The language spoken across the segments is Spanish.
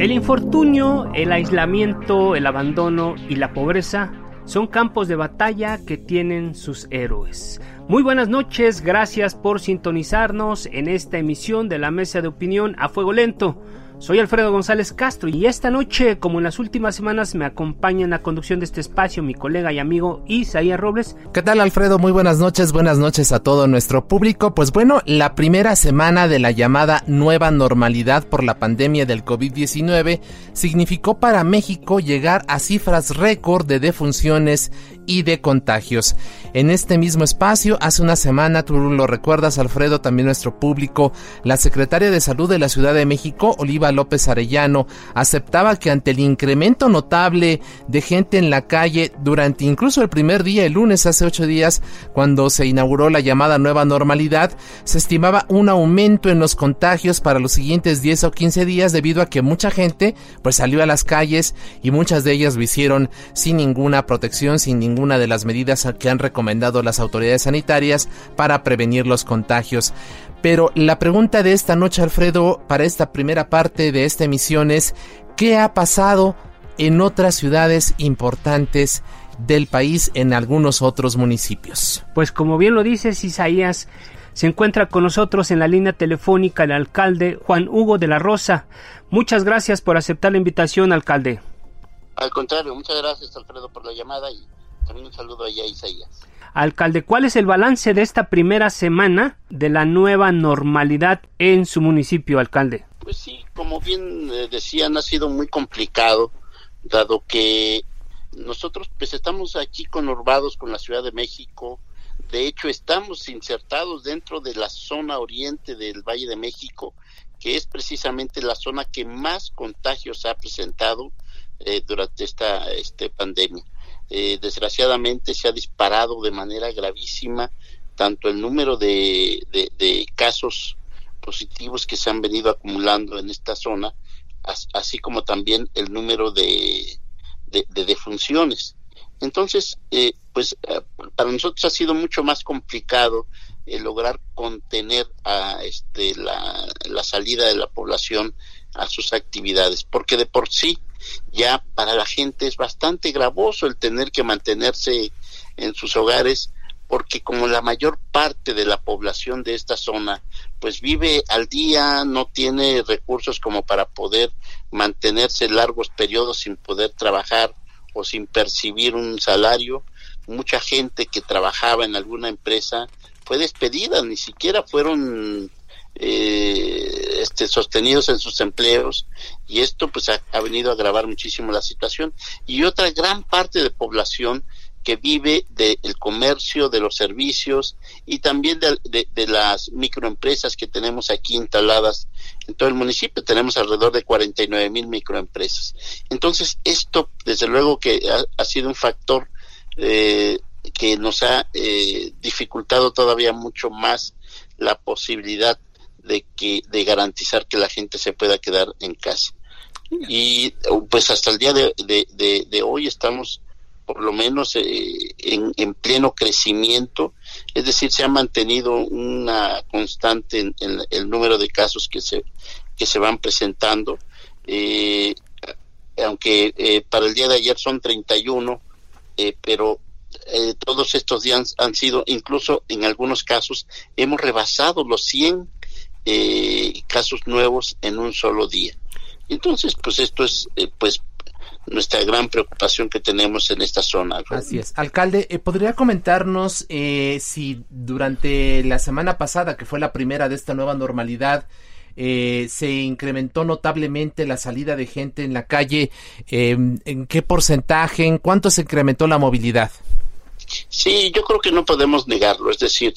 El infortunio, el aislamiento, el abandono y la pobreza son campos de batalla que tienen sus héroes. Muy buenas noches, gracias por sintonizarnos en esta emisión de la Mesa de Opinión a Fuego Lento. Soy Alfredo González Castro y esta noche, como en las últimas semanas, me acompaña en la conducción de este espacio mi colega y amigo Isaías Robles. ¿Qué tal Alfredo? Muy buenas noches, buenas noches a todo nuestro público. Pues bueno, la primera semana de la llamada nueva normalidad por la pandemia del COVID-19 significó para México llegar a cifras récord de defunciones y de contagios. En este mismo espacio, hace una semana, tú lo recuerdas Alfredo, también nuestro público, la secretaria de Salud de la Ciudad de México, Oliva López Arellano, aceptaba que ante el incremento notable de gente en la calle durante incluso el primer día, el lunes hace ocho días, cuando se inauguró la llamada nueva normalidad, se estimaba un aumento en los contagios para los siguientes 10 o 15 días debido a que mucha gente pues salió a las calles y muchas de ellas lo hicieron sin ninguna protección, sin ningún ninguna de las medidas que han recomendado las autoridades sanitarias para prevenir los contagios. Pero la pregunta de esta noche, Alfredo, para esta primera parte de esta emisión es, ¿qué ha pasado en otras ciudades importantes del país, en algunos otros municipios? Pues como bien lo dices, Isaías, se encuentra con nosotros en la línea telefónica el alcalde Juan Hugo de la Rosa. Muchas gracias por aceptar la invitación, alcalde. Al contrario, muchas gracias, Alfredo, por la llamada y también un saludo allá a Isaías. Alcalde, ¿cuál es el balance de esta primera semana de la nueva normalidad en su municipio, alcalde? Pues sí, como bien eh, decían, ha sido muy complicado, dado que nosotros pues estamos aquí conurbados con la Ciudad de México, de hecho estamos insertados dentro de la zona oriente del Valle de México, que es precisamente la zona que más contagios ha presentado eh, durante esta este, pandemia. Eh, desgraciadamente se ha disparado de manera gravísima tanto el número de, casos positivos que se han venido acumulando en esta zona, así como también el número de, defunciones. Entonces, eh, pues eh, para nosotros ha sido mucho más complicado lograr contener a este, la, la salida de la población a sus actividades, porque de por sí ya para la gente es bastante gravoso el tener que mantenerse en sus hogares porque como la mayor parte de la población de esta zona pues vive al día, no tiene recursos como para poder mantenerse largos periodos sin poder trabajar o sin percibir un salario, mucha gente que trabajaba en alguna empresa fue despedida, ni siquiera fueron eh, este, sostenidos en sus empleos y esto pues ha, venido a agravar muchísimo la situación y otra gran parte de población que vive del comercio, de los servicios y también de, las microempresas que tenemos aquí instaladas en todo el municipio. Tenemos alrededor de 49 mil microempresas. Entonces, esto, desde luego que ha, sido un factor eh, que nos ha eh, dificultado todavía mucho más la posibilidad de que de garantizar que la gente se pueda quedar en casa. Y pues hasta el día de, de, hoy estamos por lo menos eh, en, en, pleno crecimiento, es decir, se ha mantenido una constante en, el número de casos que se, que se van presentando, eh, aunque eh, para el día de ayer son 31, pero todos estos días han sido, incluso en algunos casos, hemos rebasado los 100 eh, casos nuevos en un solo día. Entonces, pues esto es eh, pues nuestra gran preocupación que tenemos en esta zona. Así es. Alcalde, eh, ¿podría comentarnos eh, si durante la semana pasada, que fue la primera de esta nueva normalidad, eh, se incrementó notablemente la salida de gente en la calle? Em, ¿En qué porcentaje? ¿En cuánto se incrementó la movilidad? Sí, yo creo que no podemos negarlo. Es decir,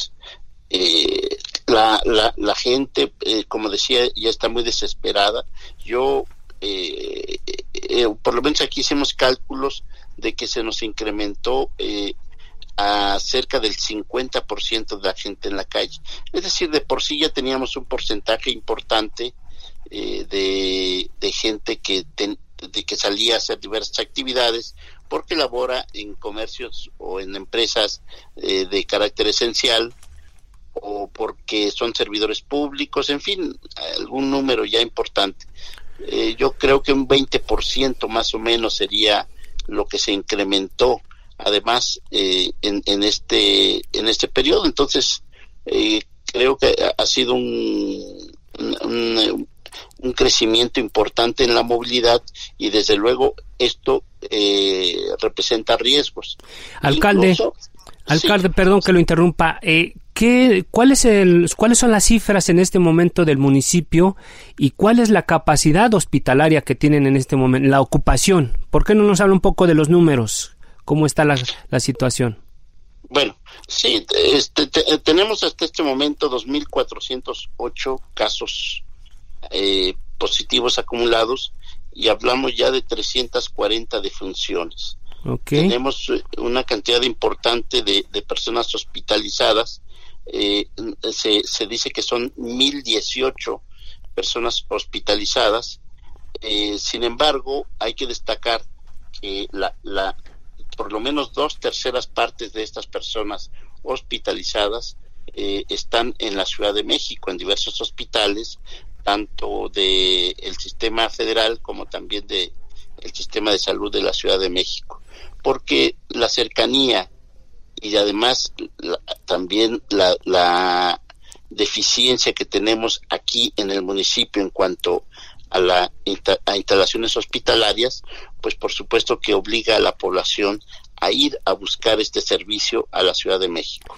la, la, la, gente, como decía, ya está muy desesperada. Yo eh, eh, por lo menos aquí hicimos cálculos de que se nos incrementó eh, a cerca del 50% de la gente en la calle. Es decir, de por sí ya teníamos un porcentaje importante eh, de, de, gente que, de que salía a hacer diversas actividades porque labora en comercios o en empresas eh, de carácter esencial o porque son servidores públicos, en fin, algún número ya importante. Eh, yo creo que un 20% más o menos sería lo que se incrementó además eh, en, en, este en este periodo. Entonces eh, creo que ha sido un, un, un, crecimiento importante en la movilidad y desde luego esto eh, representa riesgos. Alcalde Incluso, alcalde sí, perdón que lo interrumpa eh, ¿Qué, cuál es el, ¿Cuáles son las cifras en este momento del municipio y cuál es la capacidad hospitalaria que tienen en este momento, la ocupación? ¿Por qué no nos habla un poco de los números? ¿Cómo está la, la situación? Bueno, sí, este, te, tenemos hasta este momento 2.408 casos eh, positivos acumulados y hablamos ya de 340 defunciones. Okay. Tenemos una cantidad importante de, de personas hospitalizadas eh, se, se, dice que son 1018 personas hospitalizadas. Eh, sin embargo, hay que destacar que la, la, por lo menos dos terceras partes de estas personas hospitalizadas eh, están en la Ciudad de México, en diversos hospitales, tanto del el sistema federal como también de el sistema de salud de la Ciudad de México, porque la cercanía y además la, también la, la, deficiencia que tenemos aquí en el municipio en cuanto a la a instalaciones hospitalarias, pues por supuesto que obliga a la población a ir a buscar este servicio a la Ciudad de México.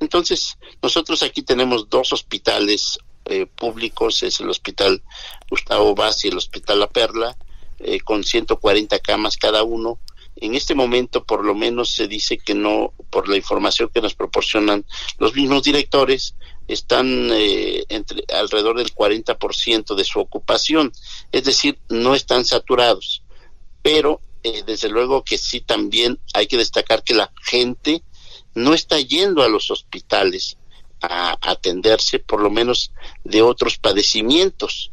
Entonces, nosotros aquí tenemos dos hospitales eh, públicos, es el Hospital Gustavo Vaz y el Hospital La Perla, eh, con 140 camas cada uno, en este momento, por lo menos, se dice que no, por la información que nos proporcionan los mismos directores, están eh, entre alrededor del 40% de su ocupación, es decir, no están saturados. Pero eh, desde luego que sí también hay que destacar que la gente no está yendo a los hospitales a, atenderse, por lo menos de otros padecimientos.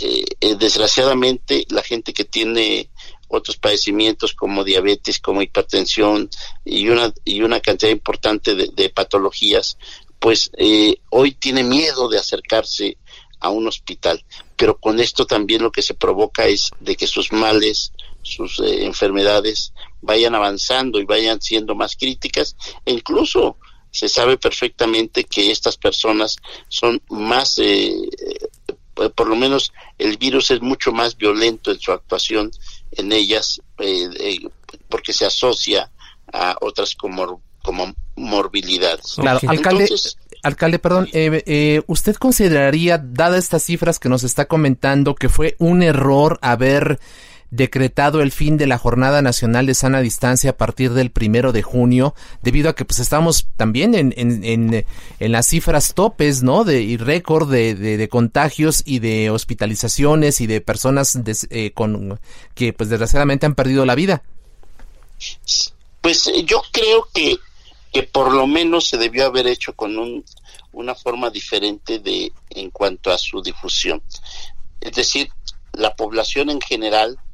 Eh, eh, desgraciadamente, la gente que tiene otros padecimientos como diabetes, como hipertensión y una, y una cantidad importante de, patologías, pues eh, hoy tiene miedo de acercarse a un hospital. Pero con esto también lo que se provoca es de que sus males, sus eh, enfermedades vayan avanzando y vayan siendo más críticas e incluso se sabe perfectamente que estas personas son más eh, por lo menos el virus es mucho más violento en su actuación en ellas eh, eh, porque se asocia a otras como, como morbilidades. Claro, okay. alcalde, Entonces, alcalde, perdón, eh, eh, ¿usted consideraría, dadas estas cifras que nos está comentando, que fue un error haber decretado el fin de la Jornada Nacional de Sana Distancia a partir del primero de junio, debido a que pues estamos también en, en, en, las cifras topes, ¿no? De y récord de, de, contagios y de hospitalizaciones y de personas eh, con que pues desgraciadamente han perdido la vida. Pues yo creo que, que por lo menos se debió haber hecho con un, una forma diferente de en cuanto a su difusión. Es decir, la población en general eh,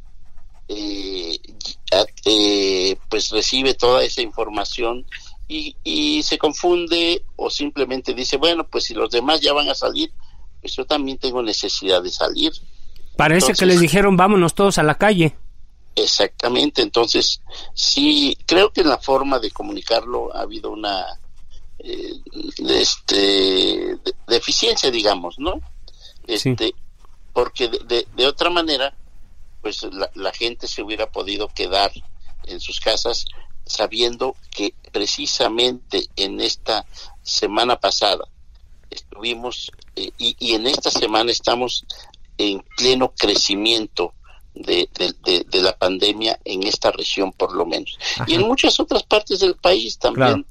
eh, pues recibe toda esa información y, y, se confunde o simplemente dice, bueno, pues si los demás ya van a salir, pues yo también tengo necesidad de salir. Parece entonces, que les dijeron, vámonos todos a la calle. Exactamente, entonces sí, creo que en la forma de comunicarlo ha habido una, eh, este, de, eficiencia, digamos, ¿no? Este, Porque de, de, otra manera, pues la, la gente se hubiera podido quedar en sus casas sabiendo que precisamente en esta semana pasada estuvimos eh, y, y, en esta semana estamos en pleno crecimiento de, de, de, la pandemia en esta región por lo menos. Y en muchas otras partes del país también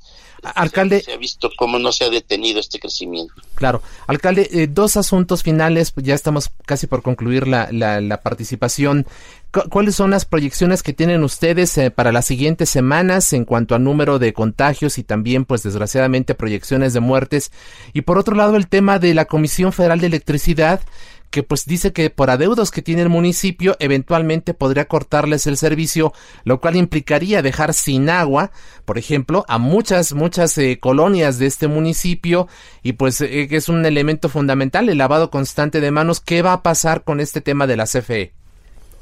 Alcalde. Se ha visto cómo no se ha detenido este crecimiento. Claro. Alcalde, eh, dos asuntos finales, pues ya estamos casi por concluir la, la, participación. ¿Cuáles son las proyecciones que tienen ustedes eh, para las siguientes semanas en cuanto a número de contagios y también, pues desgraciadamente, proyecciones de muertes? Y por otro lado, el tema de la Comisión Federal de Electricidad que pues dice que por adeudos que tiene el municipio eventualmente podría cortarles el servicio, lo cual implicaría dejar sin agua, por ejemplo, a muchas, muchas eh, colonias de este municipio y pues eh, es un elemento fundamental el lavado constante de manos. ¿Qué va a pasar con este tema de la CFE?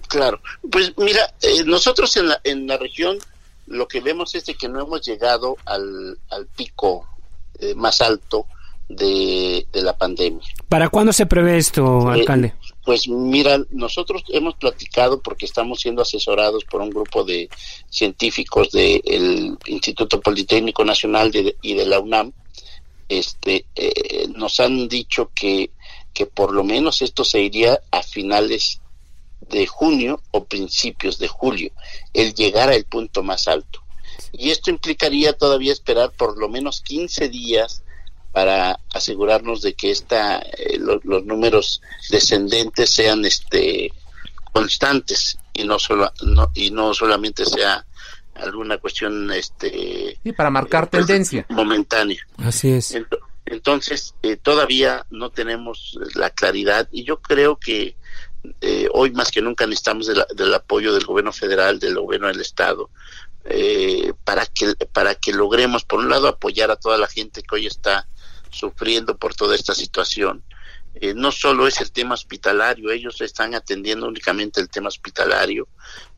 Claro, pues mira, eh, nosotros en la, en la región lo que vemos es de que no hemos llegado al, al pico más alto de, la pandemia. ¿Para cuándo se prevé esto, eh, alcalde? pues mira, nosotros hemos platicado porque estamos siendo asesorados por un grupo de científicos del Instituto Politécnico Nacional y de la UNAM. Este, eh, nos han dicho que, que por lo menos esto se iría a finales de junio o principios de julio, el llegar al punto más alto. Y esto implicaría todavía esperar por lo menos 15 días para asegurarnos de que esta, eh, los números descendentes sean este constantes y no solo no, y no solamente sea alguna cuestión este y para marcar eh, tendencia. momentánea. Así es. Entonces eh, todavía no tenemos la claridad y yo creo que hoy más que nunca necesitamos del apoyo del gobierno federal del gobierno del estado para que para que logremos por un lado apoyar a toda la gente que hoy está sufriendo por toda esta situación. Eh, no solo es el tema hospitalario, ellos están atendiendo únicamente el tema hospitalario,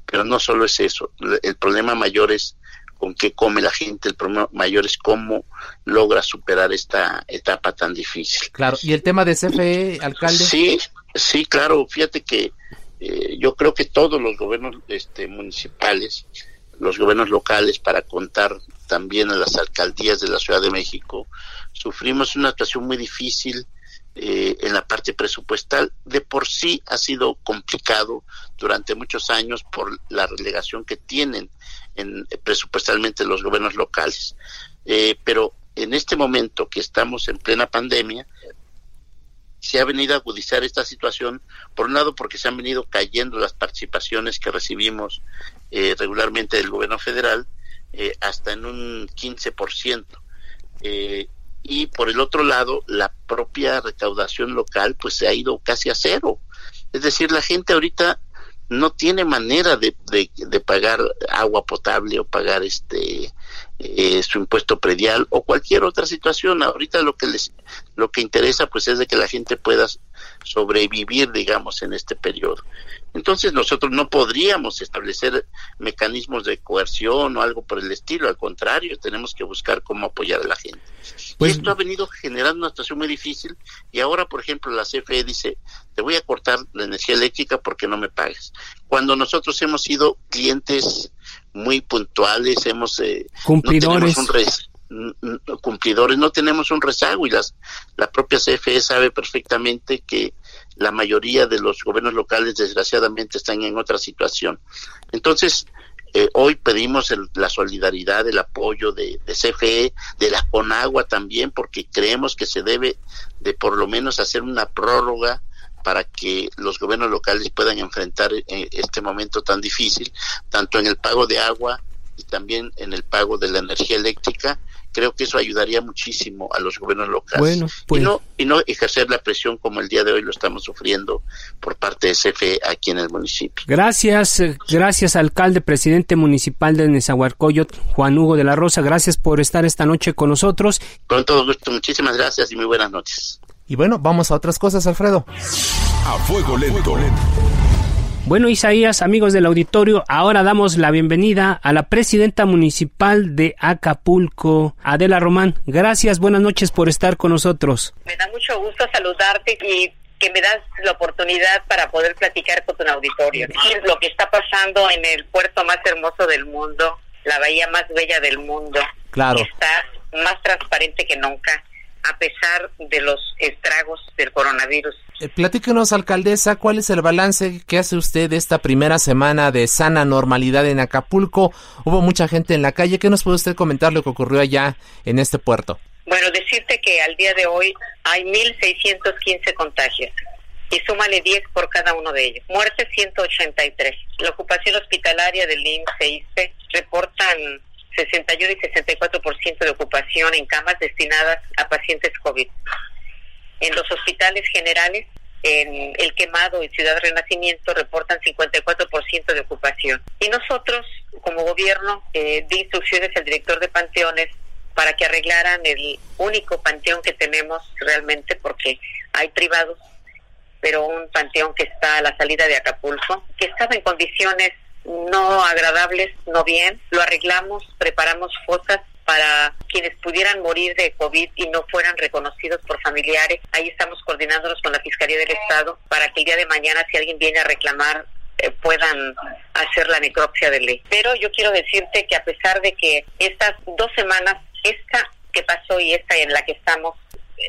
pero no solo es eso, el problema mayor es con qué come la gente, el problema mayor es cómo logra superar esta etapa tan difícil. Claro, y el tema de CFE, alcalde. Sí, sí, claro, fíjate que eh, yo creo que todos los gobiernos este, municipales, los gobiernos locales, para contar también a las alcaldías de la Ciudad de México, sufrimos una situación muy difícil eh, en la parte presupuestal. De por sí ha sido complicado durante muchos años por la relegación que tienen en, presupuestalmente los gobiernos locales. Eh, pero en este momento que estamos en plena pandemia, se ha venido a agudizar esta situación, por un lado porque se han venido cayendo las participaciones que recibimos eh, regularmente del gobierno federal, hasta en un 15%. Eh, y por el otro lado la propia recaudación local pues se ha ido casi a cero. Es decir, la gente ahorita no tiene manera de, de, pagar agua potable o pagar este eh, su impuesto predial o cualquier otra situación. Ahorita lo que les lo que interesa pues es de que la gente pueda sobrevivir, digamos, en este periodo. Entonces nosotros no podríamos establecer mecanismos de coerción o algo por el estilo, al contrario, tenemos que buscar cómo apoyar a la gente. Pues, esto ha venido generando una situación muy difícil y ahora, por ejemplo, la CFE dice, te voy a cortar la energía eléctrica porque no me pagas. Cuando nosotros hemos sido clientes muy puntuales, hemos... Eh, cumplidores. cumplidores, no tenemos un rezago y las, la propia CFE sabe perfectamente que la mayoría de los gobiernos locales desgraciadamente están en otra situación. Entonces, eh, hoy pedimos la solidaridad, el apoyo de, CFE, de la CONAGUA también, porque creemos que se debe de por lo menos hacer una prórroga para que los gobiernos locales puedan enfrentar eh, este momento tan difícil, tanto en el pago de agua también en el pago de la energía eléctrica creo que eso ayudaría muchísimo a los gobiernos locales. Bueno, pues... y, no, y no ejercer la presión como el día de hoy lo estamos sufriendo por parte de CFE aquí en el municipio. Gracias, eh, gracias alcalde, presidente municipal de Nezahualcóyotl, Juan Hugo de la Rosa, gracias por estar esta noche con nosotros. Con todo gusto, muchísimas gracias y muy buenas noches. Y bueno, vamos a otras cosas, Alfredo. A fuego lento. Bueno, Isaías, amigos del auditorio, ahora damos la bienvenida a la presidenta municipal de Acapulco, Adela Román. Gracias, buenas noches por estar con nosotros. Me da mucho gusto saludarte y que me das la oportunidad para poder platicar con tu auditorio. Lo que está pasando en el puerto más hermoso del mundo, la bahía más bella del mundo, claro. está más transparente que nunca a pesar de los estragos del coronavirus. Eh, platíquenos, alcaldesa, ¿cuál es el balance que hace usted de esta primera semana de sana normalidad en Acapulco? Hubo mucha gente en la calle. ¿Qué nos puede usted comentar lo que ocurrió allá en este puerto? Bueno, decirte que al día de hoy hay 1.615 contagios y súmale 10 por cada uno de ellos. Muertes 183. La ocupación hospitalaria del IMSS e ISPE reportan 61 y 64% de ocupación en camas destinadas a pacientes COVID. En los hospitales generales, en El Quemado y Ciudad Renacimiento reportan 54% de ocupación. Y nosotros, como gobierno, eh, di instrucciones al director de panteones para que arreglaran el único panteón que tenemos realmente, porque hay privados, pero un panteón que está a la salida de Acapulco, que estaba en condiciones no agradables, no bien. Lo arreglamos, preparamos fosas para quienes pudieran morir de COVID y no fueran reconocidos por familiares. Ahí estamos coordinándonos con la Fiscalía del Estado para que el día de mañana, si alguien viene a reclamar, eh, puedan hacer la necropsia de ley. Pero yo quiero decirte que a pesar de que estas dos semanas, esta que pasó y esta en la que estamos,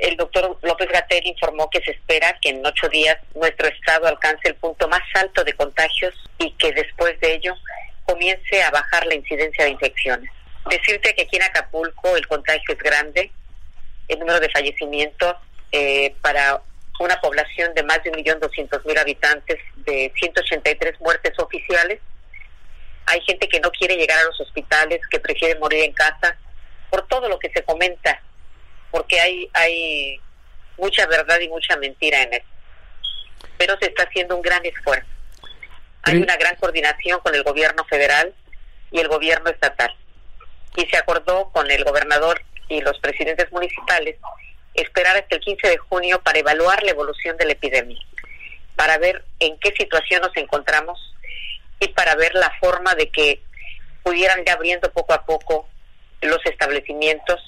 el doctor López Gatel informó que se espera que en ocho días nuestro estado alcance el punto más alto de contagios y que después de ello comience a bajar la incidencia de infecciones. Decirte que aquí en Acapulco el contagio es grande, el número de fallecimientos eh, para una población de más de un millón doscientos mil habitantes, de 183 muertes oficiales. Hay gente que no quiere llegar a los hospitales, que prefiere morir en casa, por todo lo que se comenta porque hay, hay mucha verdad y mucha mentira en eso. Pero se está haciendo un gran esfuerzo. Hay una gran coordinación con el gobierno federal y el gobierno estatal. Y se acordó con el gobernador y los presidentes municipales esperar hasta el 15 de junio para evaluar la evolución de la epidemia, para ver en qué situación nos encontramos y para ver la forma de que pudieran ir abriendo poco a poco los establecimientos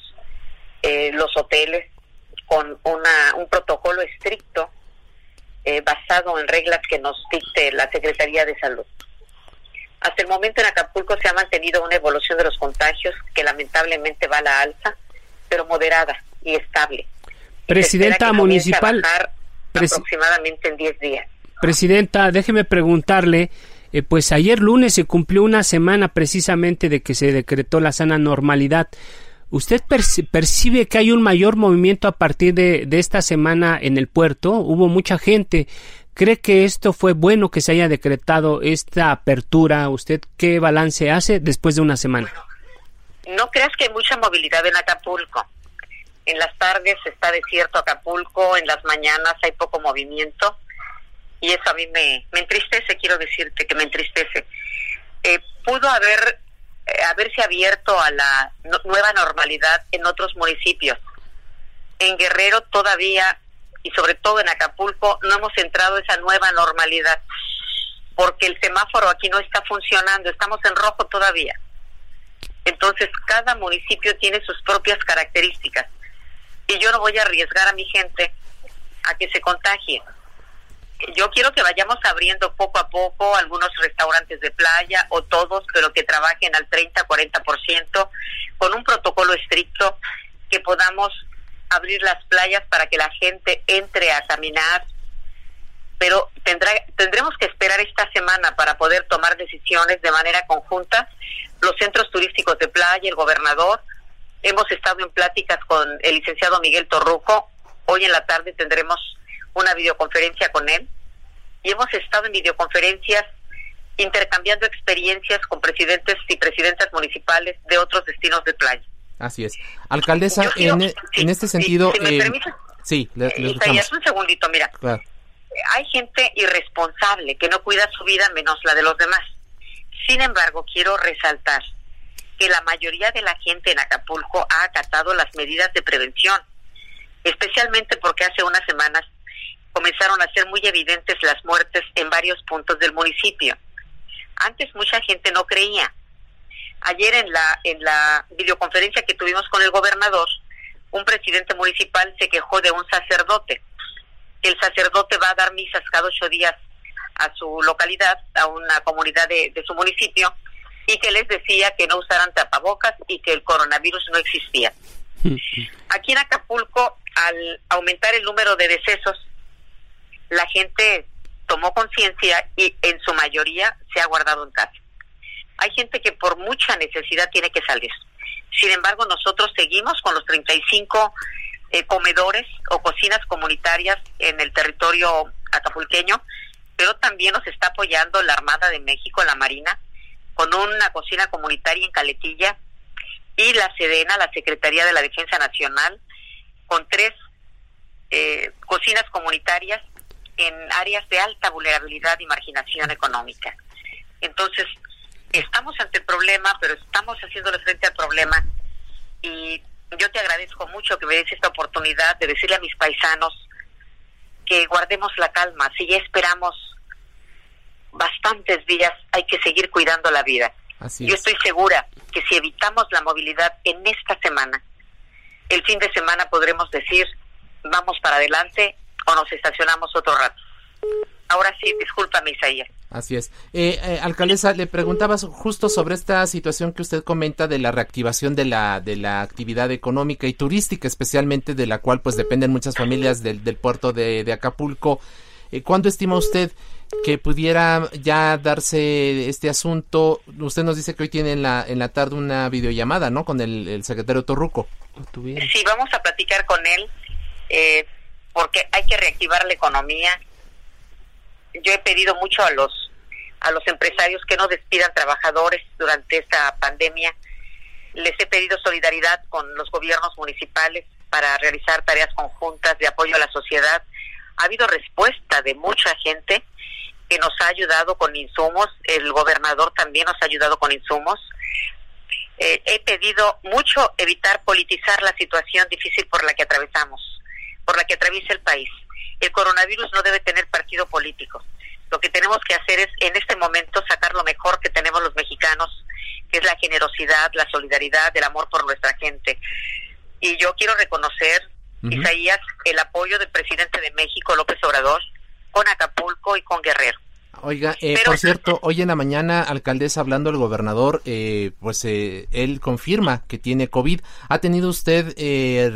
eh, los hoteles con una, un protocolo estricto eh, basado en reglas que nos dicte la Secretaría de Salud. Hasta el momento en Acapulco se ha mantenido una evolución de los contagios que lamentablemente va a la alza, pero moderada y estable. Presidenta municipal. aproximadamente en 10 días. Presidenta, déjeme preguntarle, eh, pues ayer lunes se cumplió una semana precisamente de que se decretó la sana normalidad. ¿Usted percibe que hay un mayor movimiento a partir de, esta semana en el puerto? Hubo mucha gente. ¿Cree que esto fue bueno que se haya decretado esta apertura? ¿Usted qué balance hace después de una semana? No creas que hay mucha movilidad en Acapulco. En las tardes está desierto Acapulco, en las mañanas hay poco movimiento y eso a mí me, entristece, quiero decirte que me entristece. Eh, pudo haber eh, haberse abierto a la nueva normalidad en otros municipios. En Guerrero todavía, y sobre todo en Acapulco, no hemos entrado a esa nueva normalidad, porque el semáforo aquí no está funcionando, estamos en rojo todavía. Entonces, cada municipio tiene sus propias características. Y yo no voy a arriesgar a mi gente a que se contagie yo quiero que vayamos abriendo poco a poco algunos restaurantes de playa o todos, pero que trabajen al 30-40% con un protocolo estricto, que podamos abrir las playas para que la gente entre a caminar. Pero tendrá, tendremos que esperar esta semana para poder tomar decisiones de manera conjunta. Los centros turísticos de playa, el gobernador, hemos estado en pláticas con el licenciado Miguel Torruco. Hoy en la tarde tendremos una videoconferencia con él y hemos estado en videoconferencias intercambiando experiencias con presidentes y presidentas municipales de otros destinos de playa. Así es. Alcaldesa, en, e, este sentido... Si, me eh, permite, sí, le, un segundito, mira. Hay gente irresponsable que no cuida su vida menos la de los demás. Sin embargo, quiero resaltar que la mayoría de la gente en Acapulco ha acatado las medidas de prevención, especialmente porque hace unas semanas comenzaron a ser muy evidentes las muertes en varios puntos del municipio. Antes mucha gente no creía. Ayer en la en la videoconferencia que tuvimos con el gobernador, un presidente municipal se quejó de un sacerdote. El sacerdote va a dar misas cada ocho días a su localidad, a una comunidad de, de su municipio, y que les decía que no usaran tapabocas y que el coronavirus no existía. Aquí en Acapulco, al aumentar el número de decesos, la gente tomó conciencia y en su mayoría se ha guardado en casa. Hay gente que por mucha necesidad tiene que salir. Sin embargo, nosotros seguimos con los 35 eh, comedores o cocinas comunitarias en el territorio acapulqueño, pero también nos está apoyando la Armada de México, la Marina, con una cocina comunitaria en Caletilla y la Sedena, la Secretaría de la Defensa Nacional, con tres eh, cocinas comunitarias en áreas de alta vulnerabilidad y marginación económica. Entonces, estamos ante el problema, pero estamos haciéndole frente al problema y yo te agradezco mucho que me des esta oportunidad de decirle a mis paisanos que guardemos la calma. Si ya esperamos bastantes días, hay que seguir cuidando la vida. yo estoy segura que si evitamos la movilidad en esta semana, el fin de semana podremos decir, vamos para adelante o nos estacionamos otro rato. Ahora sí, discúlpame, Isaías. Así es. Eh, eh, alcaldesa, le preguntabas justo sobre esta situación que usted comenta de la reactivación de la, de la actividad económica y turística, especialmente de la cual pues dependen muchas familias del, del puerto de, de Acapulco. Eh, ¿Cuándo estima usted que pudiera ya darse este asunto? Usted nos dice que hoy tiene en la, en la tarde una videollamada, ¿no? Con el, el secretario Torruco. Sí, vamos a platicar con él. Eh, porque hay que reactivar la economía. Yo he pedido mucho a los a los empresarios que no despidan trabajadores durante esta pandemia. Les he pedido solidaridad con los gobiernos municipales para realizar tareas conjuntas de apoyo a la sociedad. Ha habido respuesta de mucha gente que nos ha ayudado con insumos. El gobernador también nos ha ayudado con insumos. Eh, he pedido mucho evitar politizar la situación difícil por la que atravesamos por la que atraviesa el país. El coronavirus no debe tener partido político. Lo que tenemos que hacer es en este momento sacar lo mejor que tenemos los mexicanos, que es la generosidad, la solidaridad, el amor por nuestra gente. Y yo quiero reconocer, Isaías, el apoyo del presidente de México, López Obrador, con Acapulco y con Guerrero. Oiga, eh, por cierto, hoy en la mañana, alcaldesa, hablando el gobernador, eh, pues eh, él confirma que tiene COVID. ¿Ha tenido usted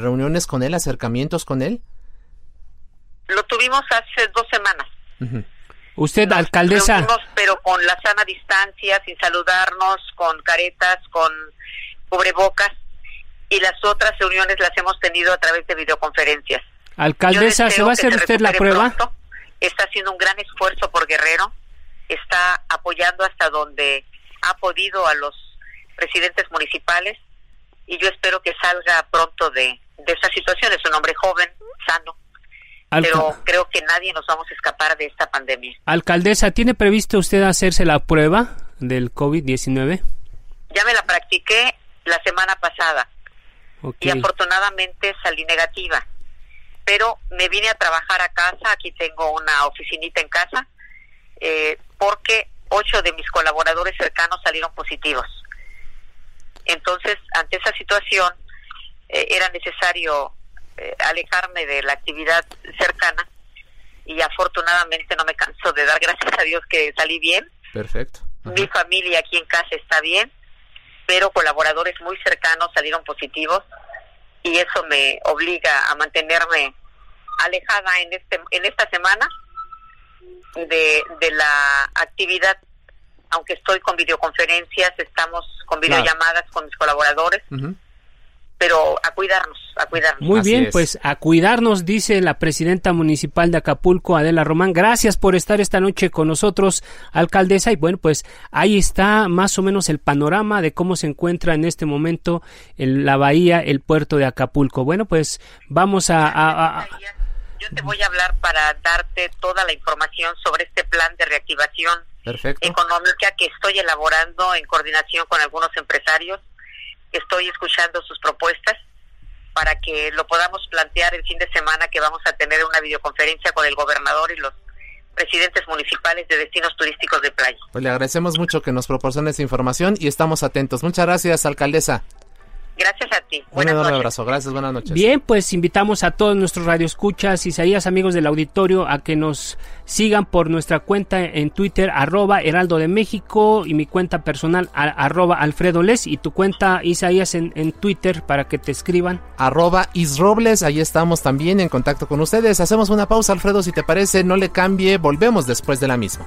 reuniones con él, acercamientos con él? Lo tuvimos hace dos semanas. Usted, alcaldesa. pero con la sana distancia, sin saludarnos, con caretas, con cubrebocas. Y las otras reuniones las hemos tenido a través de videoconferencias. Alcaldesa, ¿se va a hacer usted la prueba? está haciendo un gran esfuerzo por Guerrero, está apoyando hasta donde ha podido a los presidentes municipales y yo espero que salga pronto de, de esa situación. Es un hombre joven, sano, pero creo que nadie nos vamos a escapar de esta pandemia. Alcaldesa, ¿tiene previsto usted hacerse la prueba del COVID-19? Ya me la practiqué la semana pasada y afortunadamente salí negativa pero me vine a trabajar a casa, aquí tengo una oficinita en casa, eh, porque ocho de mis colaboradores cercanos salieron positivos. Entonces, ante esa situación, eh, era necesario eh, alejarme de la actividad cercana y afortunadamente no me canso de dar gracias a Dios que salí bien. Perfecto. Mi familia aquí en casa está bien, pero colaboradores muy cercanos salieron positivos y eso me obliga a mantenerme alejada en este en esta semana de, de la actividad aunque estoy con videoconferencias estamos con videollamadas con mis colaboradores pero a cuidarnos, a cuidarnos. Muy bien, pues a cuidarnos, dice la presidenta municipal de Acapulco, Adela Román. Gracias por estar esta noche con nosotros, alcaldesa. Y bueno, pues ahí está más o menos el panorama de cómo se encuentra en este momento en la bahía, el puerto de Acapulco. Bueno, pues vamos a... Yo te voy a hablar para darte toda la información sobre este plan de reactivación económica que estoy elaborando en coordinación con algunos empresarios estoy escuchando sus propuestas para que lo podamos plantear el fin de semana que vamos a tener una videoconferencia con el gobernador y los presidentes municipales de destinos turísticos de playa. Pues le agradecemos mucho que nos proporcione esa información y estamos atentos. Muchas gracias, alcaldesa. Gracias a ti. Un enorme abrazo. Gracias, buenas noches. Bien, pues invitamos a todos nuestros radioescuchas, Isaías, amigos del auditorio, a que nos sigan por nuestra cuenta en Twitter, arroba Heraldo de México, y mi cuenta personal, arroba Alfredo Les, y tu cuenta, Isaías, en, en Twitter, para que te escriban. Arroba Isrobles, ahí estamos también en contacto con ustedes. Hacemos una pausa, Alfredo, si te parece, no le cambie, volvemos después de la misma.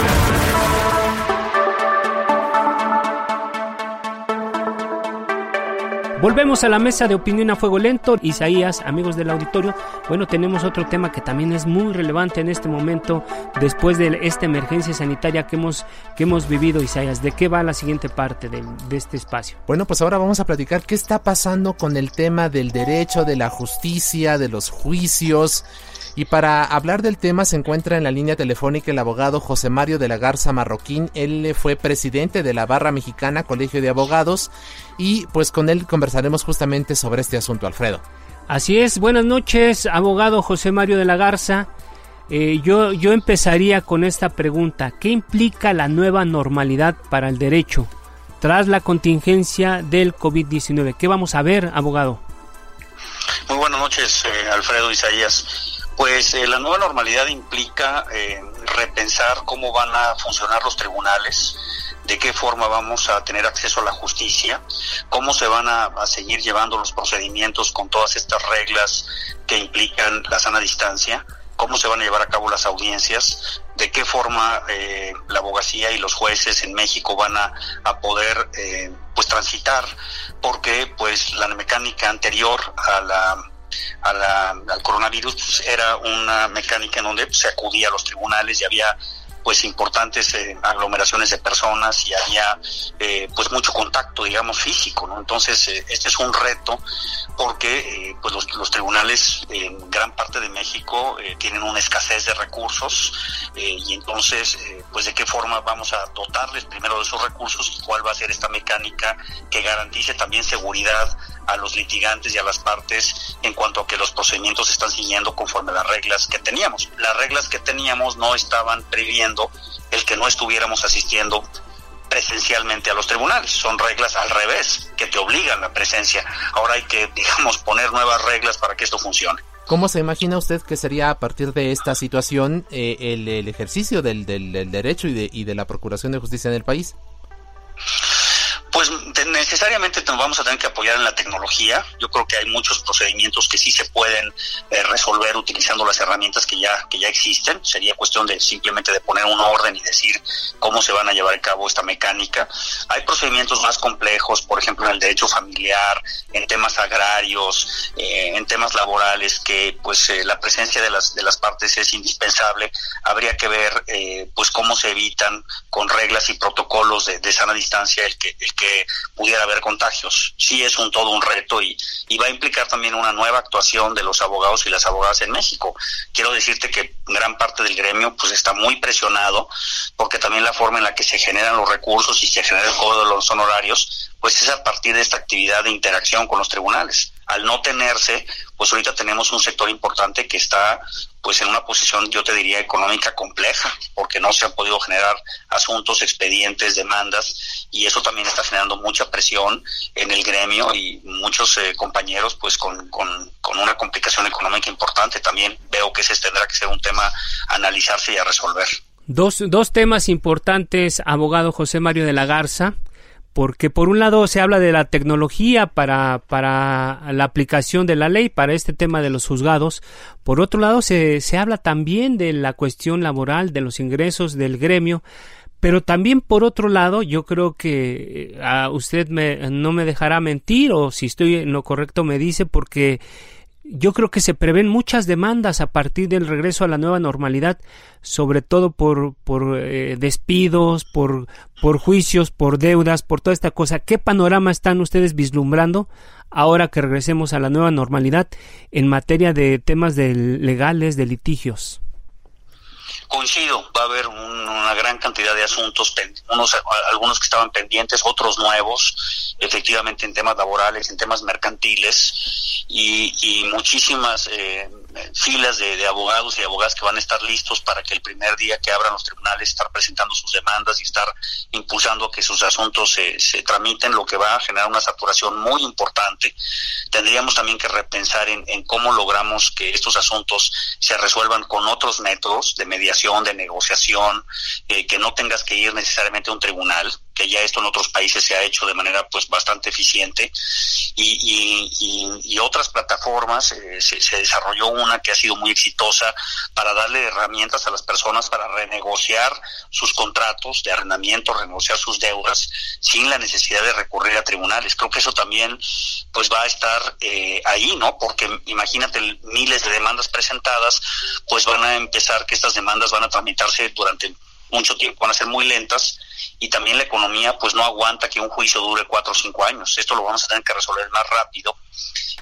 Volvemos a la mesa de opinión a fuego lento. Isaías, amigos del auditorio, bueno, tenemos otro tema que también es muy relevante en este momento, después de esta emergencia sanitaria que hemos, que hemos vivido, Isaías. ¿De qué va la siguiente parte de, de este espacio? Bueno, pues ahora vamos a platicar qué está pasando con el tema del derecho, de la justicia, de los juicios. Y para hablar del tema se encuentra en la línea telefónica el abogado José Mario de la Garza Marroquín. Él fue presidente de la Barra Mexicana Colegio de Abogados y pues con él conversaremos justamente sobre este asunto, Alfredo. Así es, buenas noches, abogado José Mario de la Garza. Eh, yo, yo empezaría con esta pregunta. ¿Qué implica la nueva normalidad para el derecho tras la contingencia del COVID-19? ¿Qué vamos a ver, abogado? Muy buenas noches, eh, Alfredo Isaías. Pues eh, la nueva normalidad implica eh, repensar cómo van a funcionar los tribunales, de qué forma vamos a tener acceso a la justicia, cómo se van a, seguir llevando los procedimientos con todas estas reglas que implican la sana distancia, cómo se van a llevar a cabo las audiencias, de qué forma eh, la abogacía y los jueces en México van a, a poder pues transitar, porque pues la mecánica anterior a la al coronavirus pues, era una mecánica en donde se acudía a los tribunales y había pues importantes eh, aglomeraciones de personas y había eh, pues mucho contacto digamos físico no entonces eh, este es un reto porque pues los, los, tribunales en gran parte de México tienen una escasez de recursos y entonces pues de qué forma vamos a dotarles primero de esos recursos y cuál va a ser esta mecánica que garantice también seguridad a los litigantes y a las partes en cuanto a que los procedimientos están siguiendo conforme a las reglas que teníamos. Las reglas que teníamos no estaban previendo el que no estuviéramos asistiendo presencialmente a los tribunales. Son reglas al revés, que te obligan la presencia. Ahora hay que, digamos, poner nuevas reglas para que esto funcione. ¿Cómo se imagina usted que sería a partir de esta situación eh, el, el, ejercicio del, del, del derecho y de, y de la procuración de justicia en el país? Pues necesariamente vamos a tener que apoyar en la tecnología. Yo creo que hay muchos procedimientos que sí se pueden eh, resolver utilizando las herramientas que ya que ya existen. Sería cuestión de simplemente de poner un orden y decir cómo se van a llevar a cabo esta mecánica. Hay procedimientos más complejos, por ejemplo en el derecho familiar, en temas agrarios, eh, en temas laborales que pues eh, la presencia de las de las partes es indispensable. Habría que ver pues cómo se evitan con reglas y protocolos de, de sana distancia el que el que que pudiera haber contagios. Sí es un todo un reto y, va a implicar también una nueva actuación de los abogados y las abogadas en México. Quiero decirte que gran parte del gremio pues está muy presionado porque también la forma en la que se generan los recursos y se genera el cobro de los honorarios pues es a partir de esta actividad de interacción con los tribunales. Al no tenerse, pues ahorita tenemos un sector importante que está pues en una posición, yo te diría, económica compleja, porque no se han podido generar asuntos, expedientes, demandas, y eso también está generando mucha presión en el gremio y muchos eh, compañeros, pues con, con, una complicación económica importante. También veo que ese tendrá que ser un tema a analizarse y a resolver. Dos, dos temas importantes, abogado José Mario de la Garza porque por un lado se habla de la tecnología para, para la aplicación de la ley, para este tema de los juzgados, por otro lado se, se habla también de la cuestión laboral, de los ingresos del gremio, pero también por otro lado yo creo que a usted me, no me dejará mentir o si estoy en lo correcto me dice porque yo creo que se prevén muchas demandas a partir del regreso a la nueva normalidad, sobre todo por, por eh, despidos, por, por juicios, por deudas, por toda esta cosa. ¿Qué panorama están ustedes vislumbrando ahora que regresemos a la nueva normalidad en materia de temas de legales, de litigios? Coincido, va a haber una gran cantidad de asuntos, unos, algunos que estaban pendientes, otros nuevos, efectivamente en temas laborales, en temas mercantiles y, y muchísimas eh, filas de, abogados y abogadas que van a estar listos para que el primer día que abran los tribunales estar presentando sus demandas y estar impulsando que sus asuntos se, se tramiten, lo que va a generar una saturación muy importante. Tendríamos también que repensar en, en cómo logramos que estos asuntos se resuelvan con otros métodos de mediación, de negociación, eh, que no tengas que ir necesariamente a un tribunal que ya esto en otros países se ha hecho de manera pues bastante eficiente y, otras plataformas eh, se, se, desarrolló una que ha sido muy exitosa para darle herramientas a las personas para renegociar sus contratos de arrendamiento, renegociar sus deudas sin la necesidad de recurrir a tribunales. Creo que eso también pues va a estar eh, ahí, ¿no? Porque imagínate miles de demandas presentadas, pues van a empezar que estas demandas van a tramitarse durante mucho tiempo, van a ser muy lentas y también la economía pues no aguanta que un juicio dure cuatro o cinco años. Esto lo vamos a tener que resolver más rápido.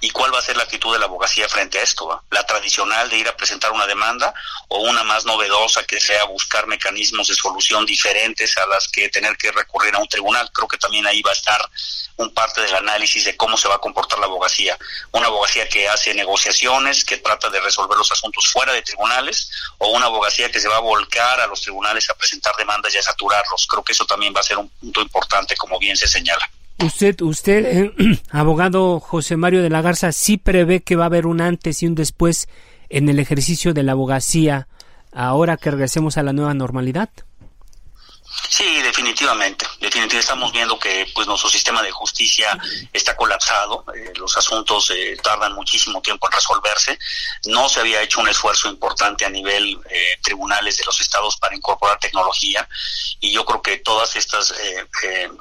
¿Y cuál va a ser la actitud de la abogacía frente a esto? ¿La tradicional de ir a presentar una demanda o una más novedosa que sea buscar mecanismos de solución diferentes a las que tener que recurrir a un tribunal? Creo que también ahí va a estar un parte del análisis de cómo se va a comportar la abogacía. Una abogacía que hace negociaciones, que trata de resolver los asuntos fuera de tribunales, o una abogacía que se va a volcar a los tribunales a presentar demandas y a saturarlos. Creo que eso también va a ser un punto importante, como bien se señala. Usted, usted, eh, abogado José Mario de la Garza, sí prevé que va a haber un antes y un después en el ejercicio de la abogacía ahora que regresemos a la nueva normalidad. Sí, definitivamente. Definitivamente estamos viendo que pues nuestro sistema de justicia está colapsado. Eh, los asuntos eh, tardan muchísimo tiempo en resolverse. No se había hecho un esfuerzo importante a nivel eh, tribunales de los estados para incorporar tecnología y yo creo que todas estas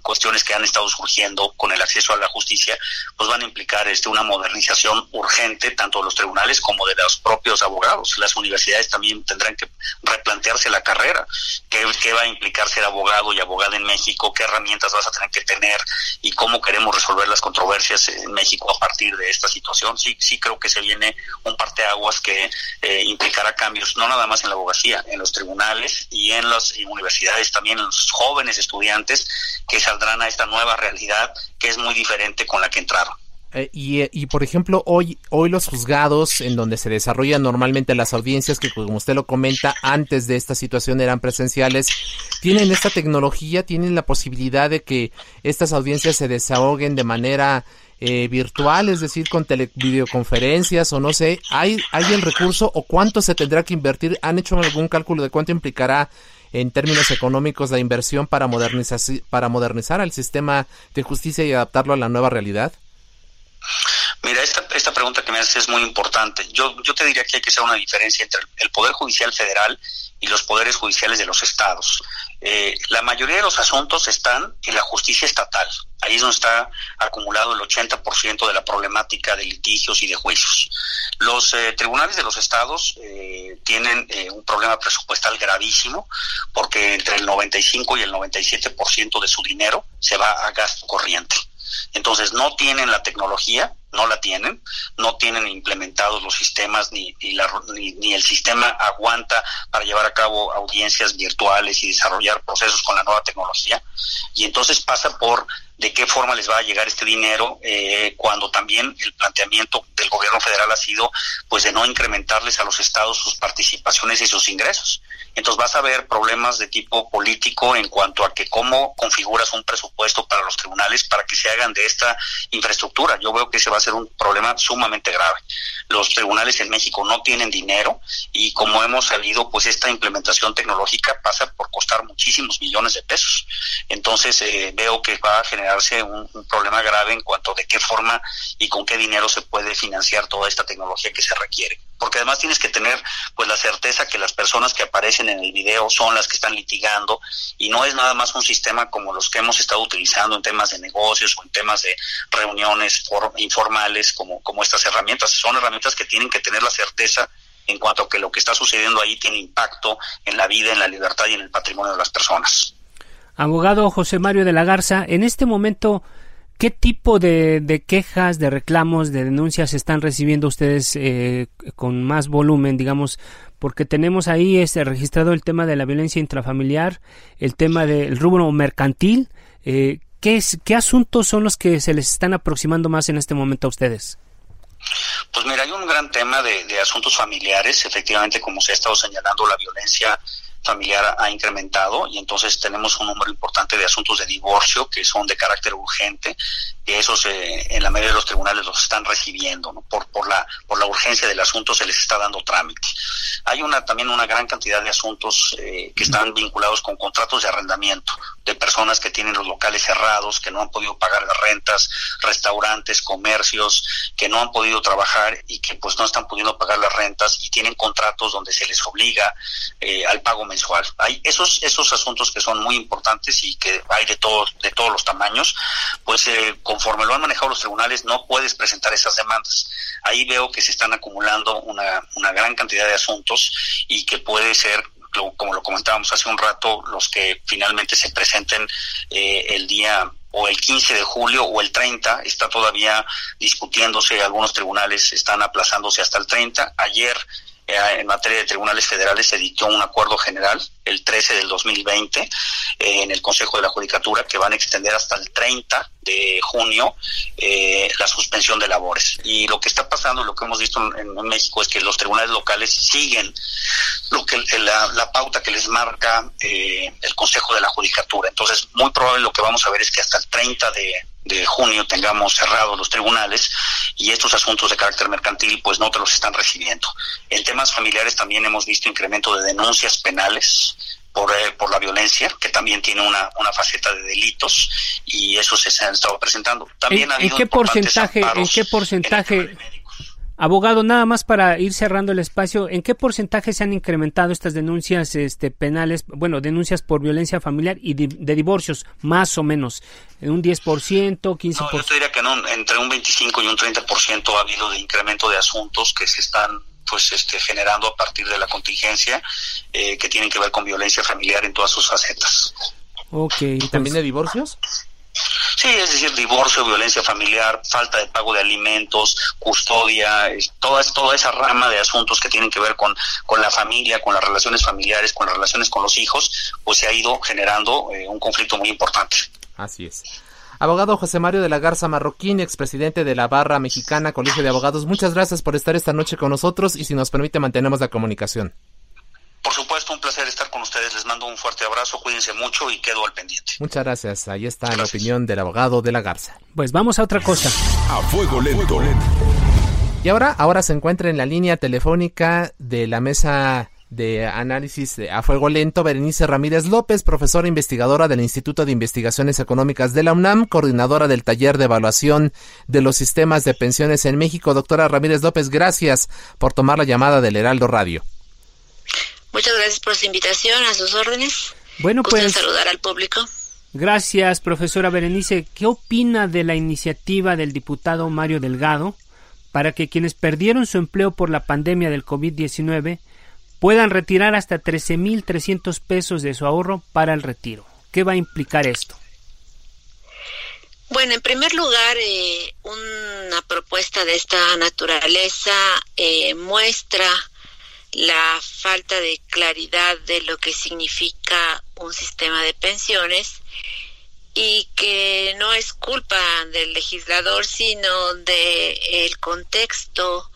cuestiones que han estado surgiendo con el acceso a la justicia pues van a implicar este una modernización urgente tanto de los tribunales como de los propios abogados. Las universidades también tendrán que replantearse la carrera. ¿Qué, qué va a implicar ser abogado y abogada en México, qué herramientas vas a tener que tener y cómo queremos resolver las controversias en México a partir de esta situación. Sí, sí creo que se viene un parteaguas que eh, implicará cambios, no nada más en la abogacía, en los tribunales y en las universidades, también en los jóvenes estudiantes que saldrán a esta nueva realidad que es muy diferente con la que entraron. Eh, y, y, por ejemplo, hoy, hoy los juzgados, en donde se desarrollan normalmente las audiencias, que como usted lo comenta, antes de esta situación eran presenciales, tienen esta tecnología, tienen la posibilidad de que estas audiencias se desahoguen de manera eh, virtual, es decir, con videoconferencias o no sé, ¿hay, ¿hay el recurso o cuánto se tendrá que invertir? ¿Han hecho algún cálculo de cuánto implicará en términos económicos la inversión para modernizar, para modernizar el sistema de justicia y adaptarlo a la nueva realidad? Mira, esta, esta pregunta que me haces es muy importante. Yo, yo te diría que hay que hacer una diferencia entre el Poder Judicial Federal y los poderes judiciales de los estados. Eh, la mayoría de los asuntos están en la justicia estatal. Ahí es donde está acumulado el 80% de la problemática de litigios y de juicios. Los eh, tribunales de los estados eh, tienen eh, un problema presupuestal gravísimo porque entre el 95 y el 97% de su dinero se va a gasto corriente. Entonces no tienen la tecnología, no la tienen, no tienen implementados los sistemas ni, ni, ni, ni, el sistema aguanta para llevar a cabo audiencias virtuales y desarrollar procesos con la nueva tecnología. Y entonces pasa por de qué forma les va a llegar este dinero eh, cuando también el planteamiento del gobierno federal ha sido pues de no incrementarles a los estados sus participaciones y sus ingresos. Entonces vas a ver problemas de tipo político en cuanto a que cómo configuras un presupuesto para los tribunales para que se hagan de esta infraestructura. Yo veo que ese va a ser un problema sumamente grave. Los tribunales en México no tienen dinero y como hemos sabido, pues esta implementación tecnológica pasa por costar muchísimos millones de pesos. Entonces eh, veo que va a generarse un, un problema grave en cuanto de qué forma y con qué dinero se puede financiar toda esta tecnología que se requiere. Porque además tienes que tener pues la certeza que las personas que aparecen en el video son las que están litigando y no es nada más un sistema como los que hemos estado utilizando en temas de negocios o en temas de reuniones informales como, como estas herramientas. Son herramientas que tienen que tener la certeza en cuanto a que lo que está sucediendo ahí tiene impacto en la vida, en la libertad y en el patrimonio de las personas. Abogado José Mario de la Garza, en este momento, ¿qué tipo de, quejas, de reclamos, de denuncias están recibiendo ustedes eh, con más volumen, digamos? Porque tenemos ahí este, registrado el tema de la violencia intrafamiliar, el tema del rubro mercantil. Eh, ¿qué, ¿Qué asuntos son los que se les están aproximando más en este momento a ustedes? Pues mira, hay un gran tema de, de, asuntos familiares, efectivamente, como se ha estado señalando, la violencia familiar ha incrementado y entonces tenemos un número importante de asuntos de divorcio que son de carácter urgente y esos eh, en la mayoría de los tribunales los están recibiendo ¿no? por por la por la urgencia del asunto se les está dando trámite hay una también una gran cantidad de asuntos eh, que están vinculados con contratos de arrendamiento de personas que tienen los locales cerrados que no han podido pagar las rentas restaurantes comercios que no han podido trabajar y que pues no están pudiendo pagar las rentas y tienen contratos donde se les obliga eh, al pago mensual. Hay esos, esos asuntos que son muy importantes y que hay de todos, de todos los tamaños, pues eh, conforme lo han manejado los tribunales no puedes presentar esas demandas. Ahí veo que se están acumulando una, una gran cantidad de asuntos y que puede ser como lo comentábamos hace un rato, los que finalmente se presenten eh, el día o el 15 de julio o el 30, está todavía discutiéndose, algunos tribunales están aplazándose hasta el 30. Ayer en materia de tribunales federales se dictó un acuerdo general el 13 del 2020 eh, en el Consejo de la Judicatura que van a extender hasta el 30 de junio eh, la suspensión de labores. Y lo que está pasando, lo que hemos visto en, México es que los tribunales locales siguen lo que la, pauta que les marca el Consejo de la Judicatura. Entonces, muy probable lo que vamos a ver es que hasta el 30 de, de junio tengamos cerrados los tribunales y estos asuntos de carácter mercantil pues no te los están recibiendo. En temas familiares también hemos visto incremento de denuncias penales por, eh, por la violencia, que también tiene una, una faceta de delitos y eso se, han estado presentando. También ¿En, qué porcentaje, ¿En qué porcentaje Abogado, nada más para ir cerrando el espacio, ¿en qué porcentaje se han incrementado estas denuncias este, penales, bueno, denuncias por violencia familiar y de, divorcios, más o menos? ¿En un 10%, 15%? No, yo te diría que entre un 25 y un 30% ha habido de incremento de asuntos que se están pues este generando a partir de la contingencia eh, que tienen que ver con violencia familiar en todas sus facetas. Ok. ¿Y también de divorcios? Sí, es decir, divorcio, violencia familiar, falta de pago de alimentos, custodia, toda, toda esa rama de asuntos que tienen que ver con, con la familia, con las relaciones familiares, con las relaciones con los hijos, pues se ha ido generando eh, un conflicto muy importante. Así es. Abogado José Mario de la Garza Marroquín, expresidente de la Barra Mexicana Colegio de Abogados, muchas gracias por estar esta noche con nosotros y si nos permite mantenemos la comunicación. Por supuesto, un placer estar con ustedes. Les mando un fuerte abrazo, cuídense mucho y quedo al pendiente. Muchas gracias. Ahí está la opinión del abogado de la Garza. Pues vamos a otra cosa. A fuego lento. Y ahora, ahora se encuentra en la línea telefónica de la mesa de análisis a fuego lento, Berenice Ramírez López, profesora investigadora del Instituto de Investigaciones Económicas de la UNAM, coordinadora del taller de evaluación de los sistemas de pensiones en México. Doctora Ramírez López, gracias por tomar la llamada del Heraldo Radio. Muchas gracias por su invitación, a sus órdenes. Bueno, pues saludar al público. Gracias, profesora Berenice. ¿Qué opina de la iniciativa del diputado Mario Delgado para que quienes perdieron su empleo por la pandemia del COVID-19 puedan retirar hasta 13.300 pesos de su ahorro para el retiro? ¿Qué va a implicar esto? Bueno, en primer lugar, eh, una propuesta de esta naturaleza eh, muestra la falta de claridad de lo que significa un sistema de pensiones y que no es culpa del legislador sino de contexto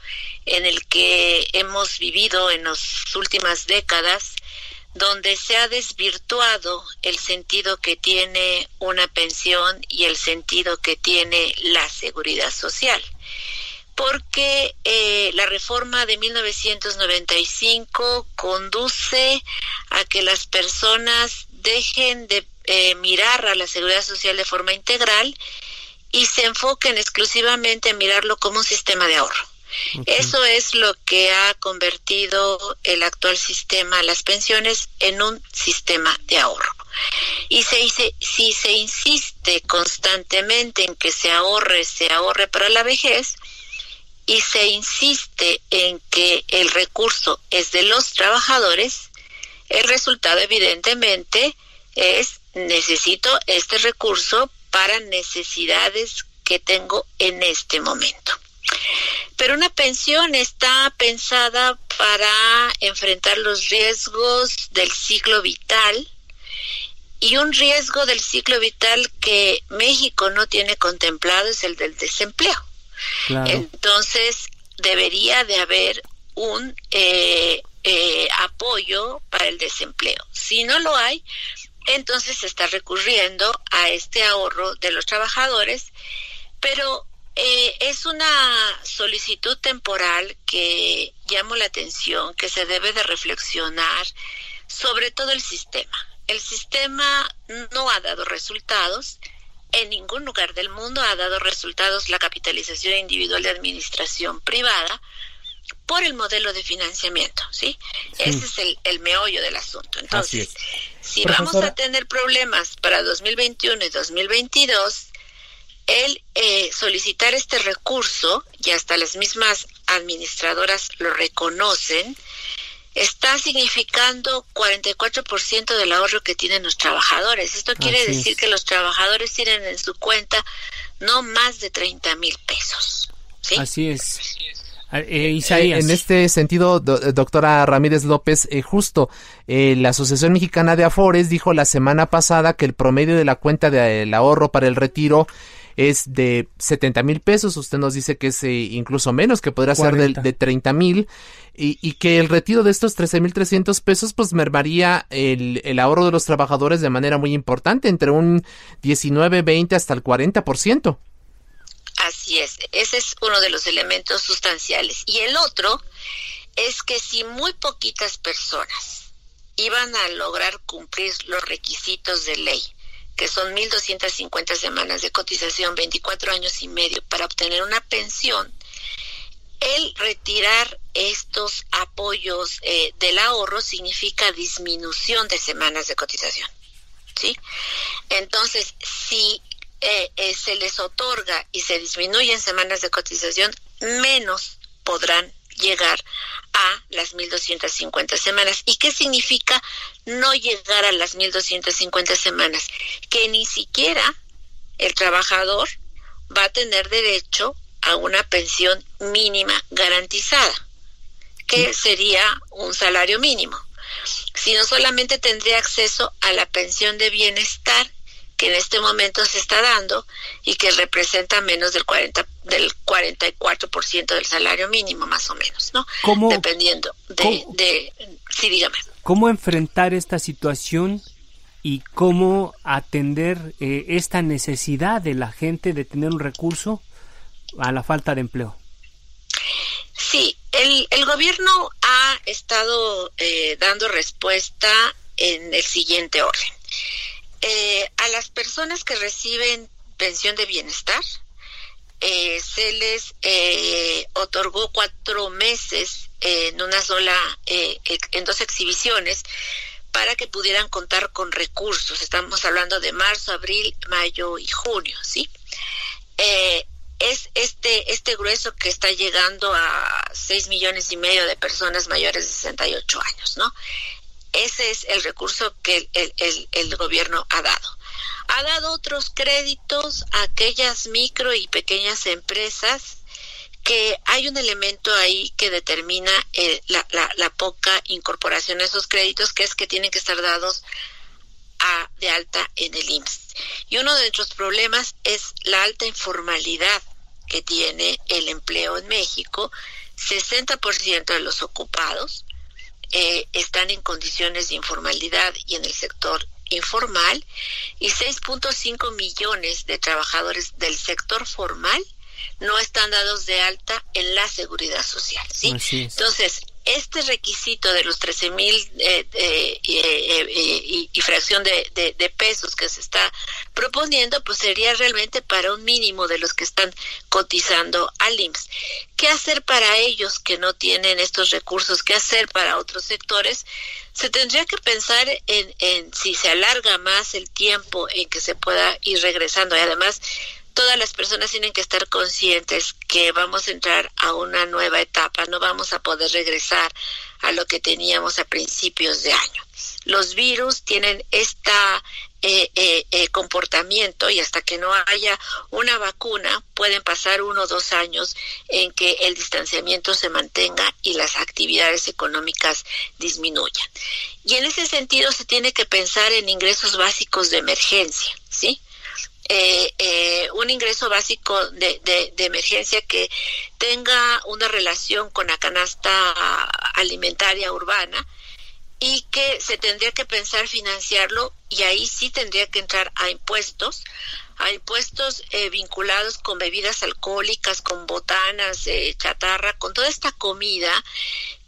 en el que hemos vivido en las últimas décadas donde se ha desvirtuado el sentido que tiene una pensión y el sentido que tiene la seguridad social porque eh, la reforma de 1995 conduce a que las personas dejen de eh, mirar a la seguridad social de forma integral y se enfoquen exclusivamente en mirarlo como un sistema de ahorro. Eso es lo que ha convertido el actual sistema, las pensiones, en un sistema de ahorro. Y se si se insiste constantemente en que se ahorre, se ahorre para la vejez, y se insiste en que el recurso es de los trabajadores, el resultado evidentemente es necesito este recurso para necesidades que tengo en este momento. Pero una pensión está pensada para enfrentar los riesgos del ciclo vital y un riesgo del ciclo vital que México no tiene contemplado es el del desempleo. Entonces debería de haber un eh, eh, apoyo para el desempleo. Si no lo hay, entonces se está recurriendo a este ahorro de los trabajadores, pero eh, es una solicitud temporal que llamo la atención, que se debe de reflexionar sobre todo el sistema. El sistema no ha dado resultados, en ningún lugar del mundo ha dado resultados la capitalización individual de administración privada por el modelo de financiamiento, ¿sí? Ese es el, el, meollo del asunto. Entonces, si vamos a tener problemas para 2021 y 2022, el eh, solicitar este recurso, y hasta las mismas administradoras lo reconocen, está significando 44% del ahorro que tienen los trabajadores. Esto quiere decir que los trabajadores tienen en su cuenta no más de 30 mil pesos. ¿sí? Así es. Eh, eh, en este sentido, doctora Ramírez López, eh, justo la Asociación Mexicana de Afores dijo la semana pasada que el promedio de la cuenta del ahorro para el retiro es de 70 mil pesos, usted nos dice que es incluso menos, que podría ser de, de 30 mil, y, que el retiro de estos 13 mil 300 pesos pues mermaría el, el, ahorro de los trabajadores de manera muy importante, entre un 19, 20 hasta el 40%. Así es, ese es uno de los elementos sustanciales. Y el otro es que si muy poquitas personas iban a lograr cumplir los requisitos de ley, que son 1.250 semanas de cotización, 24 años y medio para obtener una pensión, el retirar estos apoyos eh, del ahorro significa disminución de semanas de cotización. ¿Sí? Entonces, si eh, eh, se les otorga y se disminuyen semanas de cotización, menos podrán llegar a las 1.250 semanas. ¿Y qué significa no llegar a las 1.250 semanas? Que ni siquiera el trabajador va a tener derecho a una pensión mínima garantizada, que sería un salario mínimo, sino solamente tendría acceso a la pensión de bienestar que en este momento se está dando y que representa menos del 40 del 44% del salario mínimo más o menos, ¿no? Dependiendo de, de sí, dígame. ¿Cómo enfrentar esta situación y cómo atender eh, esta necesidad de la gente de tener un recurso a la falta de empleo? Sí, el, el gobierno ha estado eh, dando respuesta en el siguiente orden. Eh, a las personas que reciben pensión de bienestar, eh, se les eh, otorgó cuatro meses en una sola, en dos exhibiciones, para que pudieran contar con recursos. Estamos hablando de marzo, abril, mayo y junio, ¿sí? es este, este grueso que está llegando a seis millones y medio de personas mayores de 68 años, ¿no? Ese es el recurso que el, gobierno ha dado. Ha dado otros créditos a aquellas micro y pequeñas empresas que hay un elemento ahí que determina eh, la, la, poca incorporación a esos créditos, que es que tienen que estar dados a, de alta en el IMSS. Y uno de nuestros problemas es la alta informalidad que tiene el empleo en México. 60% de los ocupados eh, están en condiciones de informalidad y en el sector informal y 6.5 millones de trabajadores del sector formal no están dados de alta en la seguridad social, ¿sí? Entonces, este requisito de los 13 mil eh, eh, eh, y, fracción de, de, pesos que se está proponiendo, pues sería realmente para un mínimo de los que están cotizando al IMSS. ¿Qué hacer para ellos que no tienen estos recursos? ¿Qué hacer para otros sectores? Se tendría que pensar en, en si se alarga más el tiempo en que se pueda ir regresando y además todas las personas tienen que estar conscientes que vamos a entrar a una nueva etapa, no vamos a poder regresar a lo que teníamos a principios de año. Los virus tienen este comportamiento y hasta que no haya una vacuna pueden pasar uno o dos años en que el distanciamiento se mantenga y las actividades económicas disminuyan. Y en ese sentido se tiene que pensar en ingresos básicos de emergencia, ¿sí? Eh, eh, un ingreso básico de, de, emergencia que tenga una relación con la canasta alimentaria urbana y que se tendría que pensar financiarlo y ahí sí tendría que entrar a impuestos, a impuestos eh, vinculados con bebidas alcohólicas, con botanas, chatarra, con toda esta comida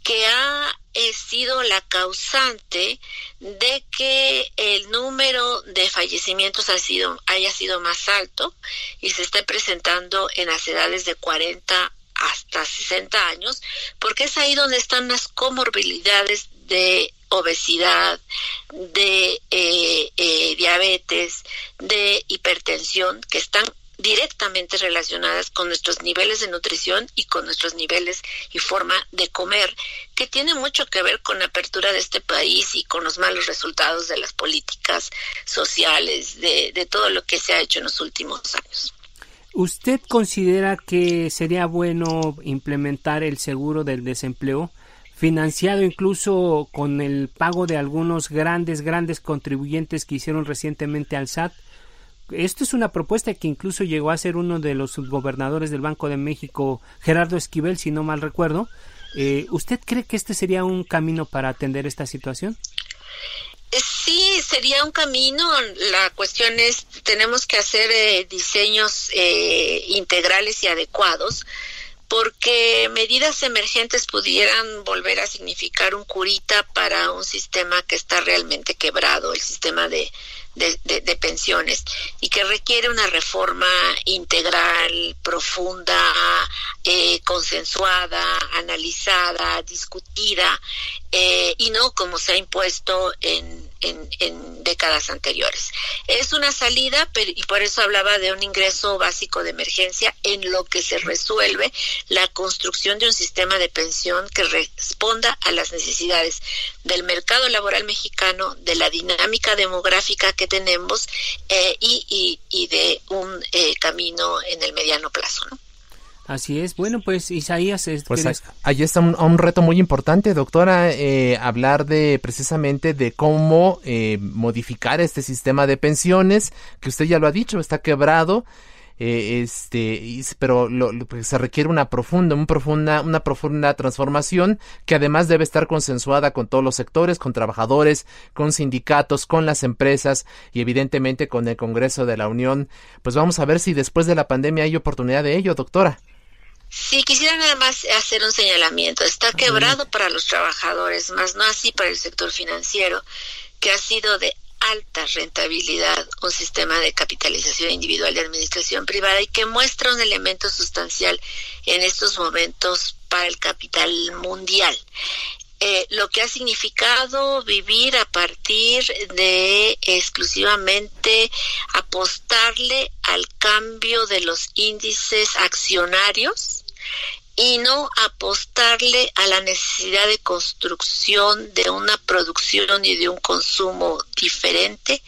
que ha sido la causante de que el número de fallecimientos haya sido más alto y se esté presentando en las edades de 40 hasta 60 años, porque es ahí donde están las comorbilidades de obesidad, de eh, eh, diabetes, de hipertensión, que están directamente relacionadas con nuestros niveles de nutrición y con nuestros niveles y forma de comer, que tiene mucho que ver con la apertura de este país y con los malos resultados de las políticas sociales, de, todo lo que se ha hecho en los últimos años. ¿Usted considera que sería bueno implementar el seguro del desempleo? financiado incluso con el pago de algunos grandes, grandes contribuyentes que hicieron recientemente al SAT esto es una propuesta que incluso llegó a ser uno de los gobernadores del Banco de México, Gerardo Esquivel, si no mal recuerdo. Eh, ¿Usted cree que este sería un camino para atender esta situación? Eh, sí, sería un camino. La cuestión es, tenemos que hacer eh, diseños integrales y adecuados porque medidas emergentes pudieran volver a significar un curita para un sistema que está realmente quebrado, el sistema de, de, pensiones y que requiere una reforma integral, profunda, eh, consensuada, analizada, discutida eh, y no como se ha impuesto en, en, décadas anteriores. Es una salida pero, y por eso hablaba de un ingreso básico de emergencia en lo que se resuelve la construcción de un sistema de pensión que responda a las necesidades del mercado laboral mexicano, de la dinámica demográfica que tenemos eh, y, y, de un eh, camino en el mediano plazo. ¿no? Así es. Bueno, pues Isaías, pues ahí, está un, reto muy importante, doctora, eh, hablar de precisamente de cómo eh, modificar este sistema de pensiones, que usted ya lo ha dicho, está quebrado. Eh, este pero lo, pues, se requiere una profunda un profunda una profunda transformación que además debe estar consensuada con todos los sectores con trabajadores con sindicatos con las empresas y evidentemente con el Congreso de la Unión. Pues vamos a ver si después de la pandemia hay oportunidad de ello doctora. Sí, quisiera nada más hacer un señalamiento. Está quebrado para los trabajadores, más no así para el sector financiero, que ha sido de alta rentabilidad un sistema de capitalización individual de administración privada y que muestra un elemento sustancial en estos momentos para el capital mundial. Eh, lo que ha significado vivir a partir de exclusivamente apostarle al cambio de los índices accionarios y no apostarle a la necesidad de construcción de una producción y de un consumo diferente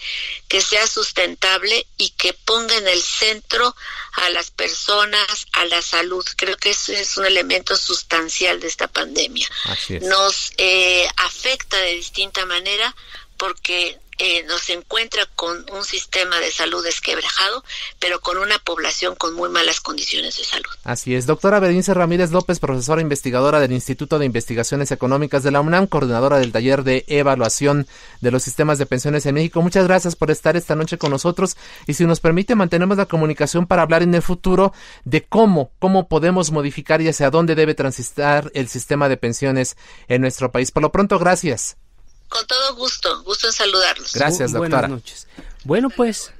que sea sustentable y que ponga en el centro a las personas, a la salud. Creo que eso es un elemento sustancial de esta pandemia. Nos eh, afecta de distinta manera porque eh, nos encuentra con un sistema de salud desquebrajado, pero con una población con muy malas condiciones de salud. Así es. Doctora Berenice Ramírez López, profesora investigadora del Instituto de Investigaciones Económicas de la UNAM, coordinadora del taller de evaluación de los sistemas de pensiones en México. Muchas gracias por estar esta noche con nosotros y si nos permite mantenemos la comunicación para hablar en el futuro de cómo, cómo podemos modificar y hacia dónde debe transitar el sistema de pensiones en nuestro país. Por lo pronto, gracias. Con todo gusto, gusto en saludarlos. Gracias, doctora. Buenas noches. Bueno, pues,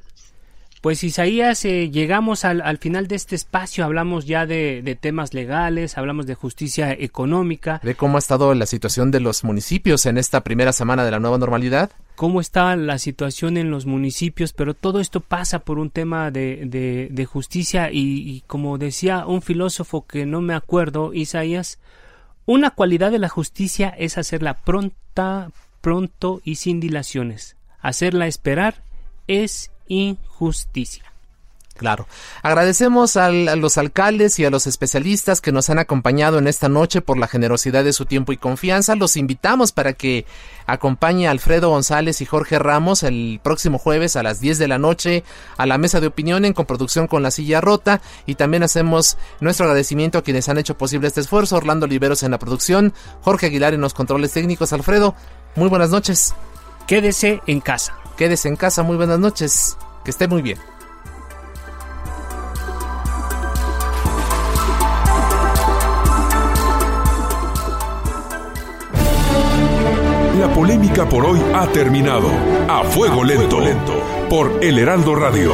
pues Isaías, eh, llegamos al, al, final de este espacio, hablamos ya de, de, temas legales, hablamos de justicia económica. De cómo ha estado la situación de los municipios en esta primera semana de la nueva normalidad. Cómo está la situación en los municipios, pero todo esto pasa por un tema de, de, de justicia y, y como decía un filósofo que no me acuerdo, Isaías, una cualidad de la justicia es hacerla pronta, pronto y sin dilaciones. Hacerla esperar es injusticia. Claro. Agradecemos a los alcaldes y a los especialistas que nos han acompañado en esta noche por la generosidad de su tiempo y confianza. Los invitamos para que acompañe a Alfredo González y Jorge Ramos el próximo jueves a las 10 de la noche a la mesa de opinión en coproducción con La Silla Rota. Y también hacemos nuestro agradecimiento a quienes han hecho posible este esfuerzo. Orlando Oliveros en la producción, Jorge Aguilar en los controles técnicos. Alfredo, muy buenas noches. Quédese en casa. Quédese en casa, muy buenas noches. Que esté muy bien. La polémica por hoy ha terminado. A fuego lento, lento por El Heraldo Radio.